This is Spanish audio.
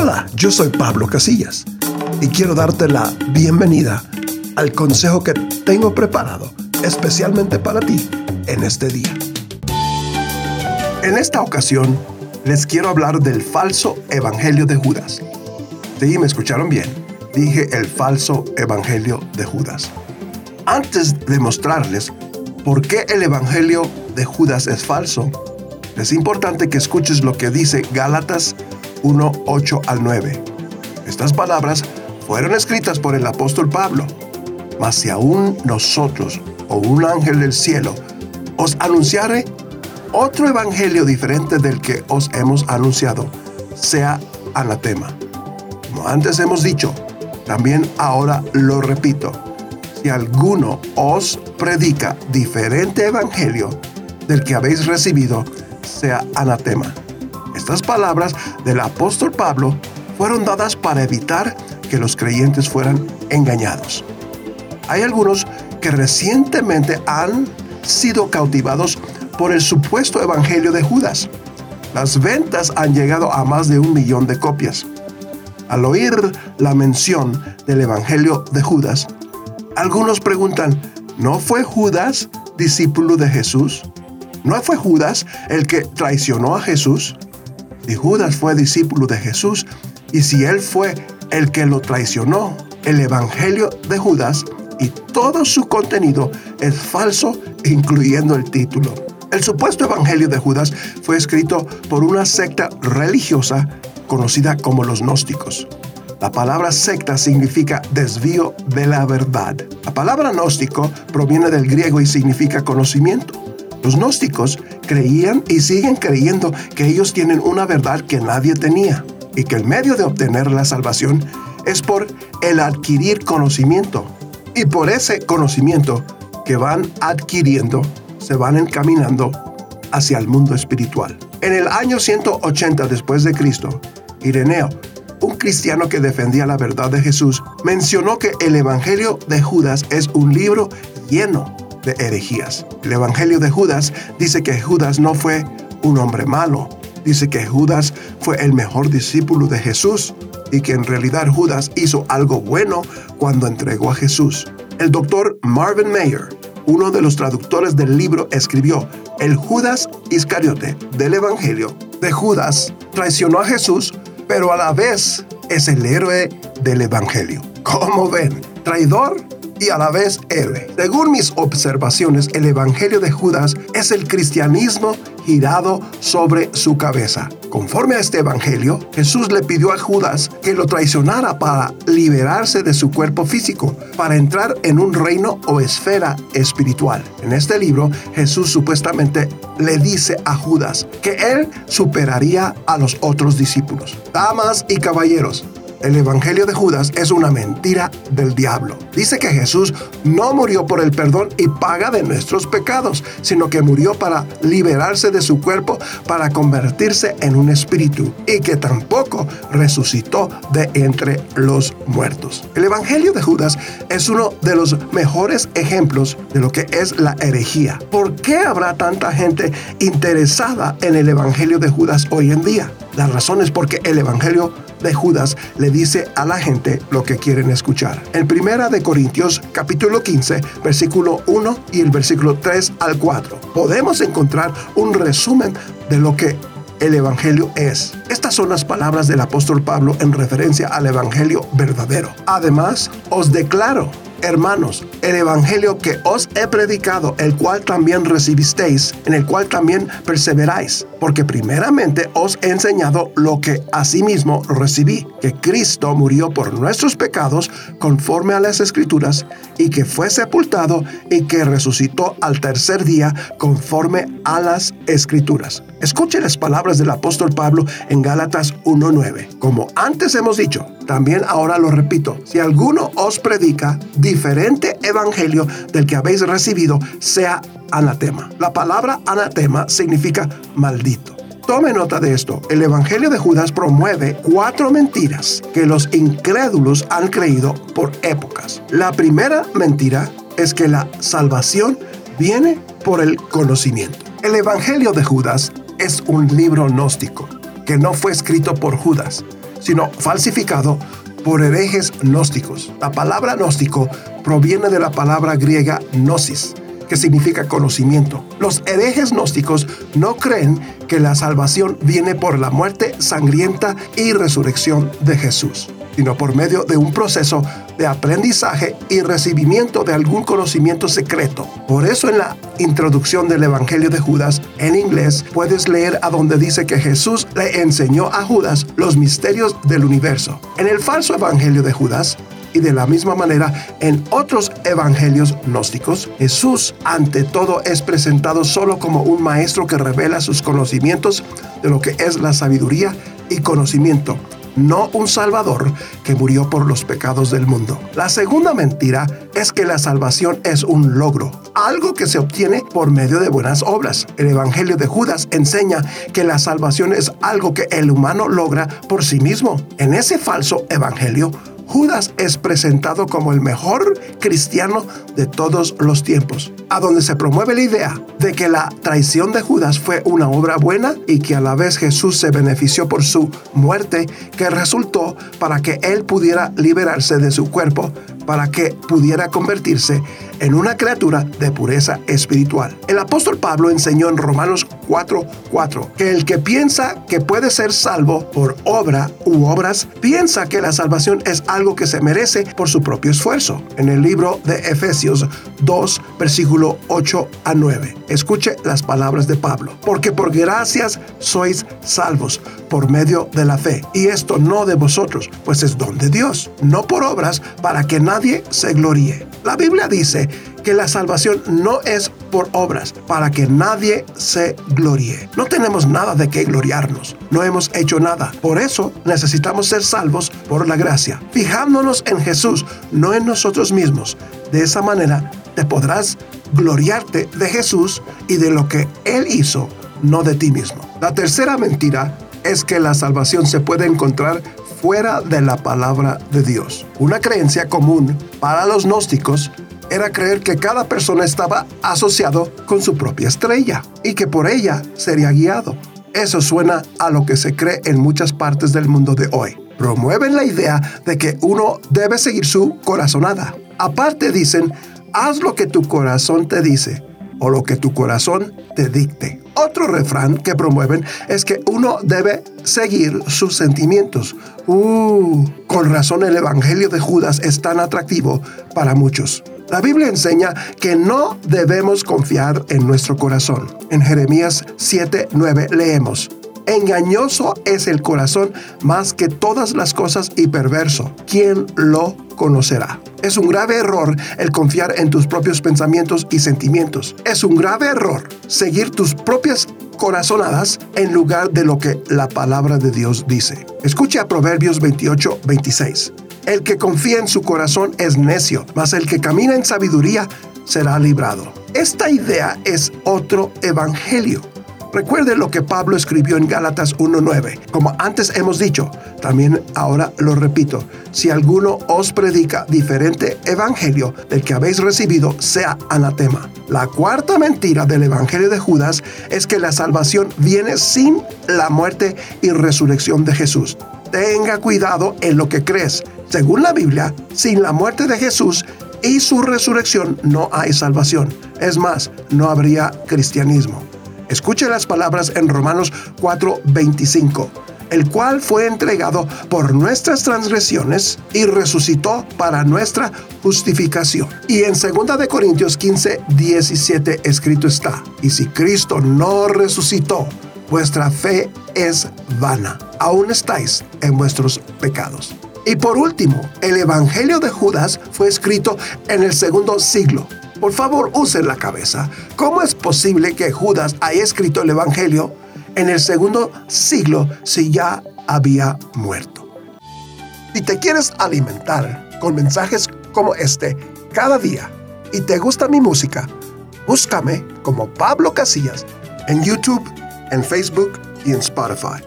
Hola, yo soy Pablo Casillas y quiero darte la bienvenida al consejo que tengo preparado especialmente para ti en este día. En esta ocasión les quiero hablar del falso evangelio de Judas. Sí, me escucharon bien. Dije el falso evangelio de Judas. Antes de mostrarles por qué el evangelio de Judas es falso, es importante que escuches lo que dice Gálatas 1, 8 al 9. Estas palabras fueron escritas por el apóstol Pablo. Mas si aún nosotros o un ángel del cielo os anunciare otro evangelio diferente del que os hemos anunciado, sea anatema. Como antes hemos dicho, también ahora lo repito. Si alguno os predica diferente evangelio del que habéis recibido, sea anatema. Palabras del apóstol Pablo fueron dadas para evitar que los creyentes fueran engañados. Hay algunos que recientemente han sido cautivados por el supuesto evangelio de Judas. Las ventas han llegado a más de un millón de copias. Al oír la mención del evangelio de Judas, algunos preguntan, ¿no fue Judas discípulo de Jesús? ¿No fue Judas el que traicionó a Jesús? Si Judas fue discípulo de Jesús y si él fue el que lo traicionó, el evangelio de Judas y todo su contenido es falso, incluyendo el título. El supuesto Evangelio de Judas fue escrito por una secta religiosa conocida como los gnósticos. La palabra secta significa desvío de la verdad. La palabra gnóstico proviene del griego y significa conocimiento. Los gnósticos creían y siguen creyendo que ellos tienen una verdad que nadie tenía y que el medio de obtener la salvación es por el adquirir conocimiento. Y por ese conocimiento que van adquiriendo, se van encaminando hacia el mundo espiritual. En el año 180 después de Cristo, Ireneo, un cristiano que defendía la verdad de Jesús, mencionó que el Evangelio de Judas es un libro lleno de herejías. El Evangelio de Judas dice que Judas no fue un hombre malo, dice que Judas fue el mejor discípulo de Jesús y que en realidad Judas hizo algo bueno cuando entregó a Jesús. El doctor Marvin Mayer, uno de los traductores del libro, escribió, el Judas Iscariote del Evangelio de Judas traicionó a Jesús, pero a la vez es el héroe del Evangelio. ¿Cómo ven? Traidor y a la vez héroe. Según mis observaciones, el Evangelio de Judas es el cristianismo girado sobre su cabeza. Conforme a este Evangelio, Jesús le pidió a Judas que lo traicionara para liberarse de su cuerpo físico, para entrar en un reino o esfera espiritual. En este libro, Jesús supuestamente le dice a Judas que él superaría a los otros discípulos. Damas y caballeros, el Evangelio de Judas es una mentira del diablo. Dice que Jesús no murió por el perdón y paga de nuestros pecados, sino que murió para liberarse de su cuerpo, para convertirse en un espíritu y que tampoco resucitó de entre los muertos. El Evangelio de Judas es uno de los mejores ejemplos de lo que es la herejía. ¿Por qué habrá tanta gente interesada en el Evangelio de Judas hoy en día? La razón es porque el Evangelio de Judas le dice a la gente lo que quieren escuchar. En Primera de Corintios capítulo 15, versículo 1 y el versículo 3 al 4, podemos encontrar un resumen de lo que el Evangelio es. Estas son las palabras del apóstol Pablo en referencia al Evangelio verdadero. Además, os declaro Hermanos, el Evangelio que os he predicado, el cual también recibisteis, en el cual también perseveráis, porque primeramente os he enseñado lo que asimismo recibí, que Cristo murió por nuestros pecados conforme a las escrituras, y que fue sepultado y que resucitó al tercer día conforme a las escrituras. Escuchen las palabras del apóstol Pablo en Gálatas 1.9. Como antes hemos dicho, también ahora lo repito, si alguno os predica diferente evangelio del que habéis recibido, sea anatema. La palabra anatema significa maldito. Tome nota de esto. El Evangelio de Judas promueve cuatro mentiras que los incrédulos han creído por épocas. La primera mentira es que la salvación viene por el conocimiento. El Evangelio de Judas es un libro gnóstico que no fue escrito por Judas, sino falsificado por herejes gnósticos. La palabra gnóstico proviene de la palabra griega gnosis, que significa conocimiento. Los herejes gnósticos no creen que la salvación viene por la muerte sangrienta y resurrección de Jesús, sino por medio de un proceso de aprendizaje y recibimiento de algún conocimiento secreto. Por eso en la introducción del Evangelio de Judas en inglés puedes leer a donde dice que Jesús le enseñó a Judas los misterios del universo. En el falso Evangelio de Judas, y de la misma manera en otros evangelios gnósticos, Jesús ante todo es presentado solo como un maestro que revela sus conocimientos de lo que es la sabiduría y conocimiento, no un Salvador que murió por los pecados del mundo. La segunda mentira es que la salvación es un logro, algo que se obtiene por medio de buenas obras. El Evangelio de Judas enseña que la salvación es algo que el humano logra por sí mismo. En ese falso Evangelio, Judas es presentado como el mejor cristiano de todos los tiempos, a donde se promueve la idea de que la traición de Judas fue una obra buena y que a la vez Jesús se benefició por su muerte que resultó para que él pudiera liberarse de su cuerpo, para que pudiera convertirse en una criatura de pureza espiritual. El apóstol Pablo enseñó en Romanos 4:4 que el que piensa que puede ser salvo por obra u obras, piensa que la salvación es algo que se merece por su propio esfuerzo. En el libro de Efesios 2, versículo 8 a 9. Escuche las palabras de Pablo. Porque por gracias sois salvos por medio de la fe. Y esto no de vosotros, pues es don de Dios, no por obras para que nadie se gloríe. La Biblia dice que la salvación no es por obras, para que nadie se gloríe. No tenemos nada de qué gloriarnos, no hemos hecho nada. Por eso necesitamos ser salvos por la gracia, fijándonos en Jesús, no en nosotros mismos. De esa manera te podrás gloriarte de Jesús y de lo que Él hizo, no de ti mismo. La tercera mentira es que la salvación se puede encontrar fuera de la palabra de Dios. Una creencia común para los gnósticos era creer que cada persona estaba asociado con su propia estrella y que por ella sería guiado. Eso suena a lo que se cree en muchas partes del mundo de hoy. Promueven la idea de que uno debe seguir su corazonada. Aparte dicen, haz lo que tu corazón te dice o lo que tu corazón te dicte. Otro refrán que promueven es que uno debe seguir sus sentimientos. Uh, con razón el Evangelio de Judas es tan atractivo para muchos. La Biblia enseña que no debemos confiar en nuestro corazón. En Jeremías 7:9 leemos, Engañoso es el corazón más que todas las cosas y perverso. ¿Quién lo conocerá? Es un grave error el confiar en tus propios pensamientos y sentimientos. Es un grave error seguir tus propias corazonadas en lugar de lo que la palabra de Dios dice. Escucha Proverbios 28, 26. El que confía en su corazón es necio, mas el que camina en sabiduría será librado. Esta idea es otro evangelio Recuerde lo que Pablo escribió en Gálatas 1.9. Como antes hemos dicho, también ahora lo repito, si alguno os predica diferente evangelio del que habéis recibido, sea anatema. La cuarta mentira del evangelio de Judas es que la salvación viene sin la muerte y resurrección de Jesús. Tenga cuidado en lo que crees. Según la Biblia, sin la muerte de Jesús y su resurrección no hay salvación. Es más, no habría cristianismo. Escuche las palabras en Romanos 4:25 el cual fue entregado por nuestras transgresiones y resucitó para nuestra justificación. Y en 2 de Corintios 15, 17 escrito está, y si Cristo no resucitó, vuestra fe es vana, aún estáis en vuestros pecados. Y por último, el Evangelio de Judas fue escrito en el segundo siglo, por favor, usen la cabeza. ¿Cómo es posible que Judas haya escrito el Evangelio en el segundo siglo si ya había muerto? Si te quieres alimentar con mensajes como este cada día y te gusta mi música, búscame como Pablo Casillas en YouTube, en Facebook y en Spotify.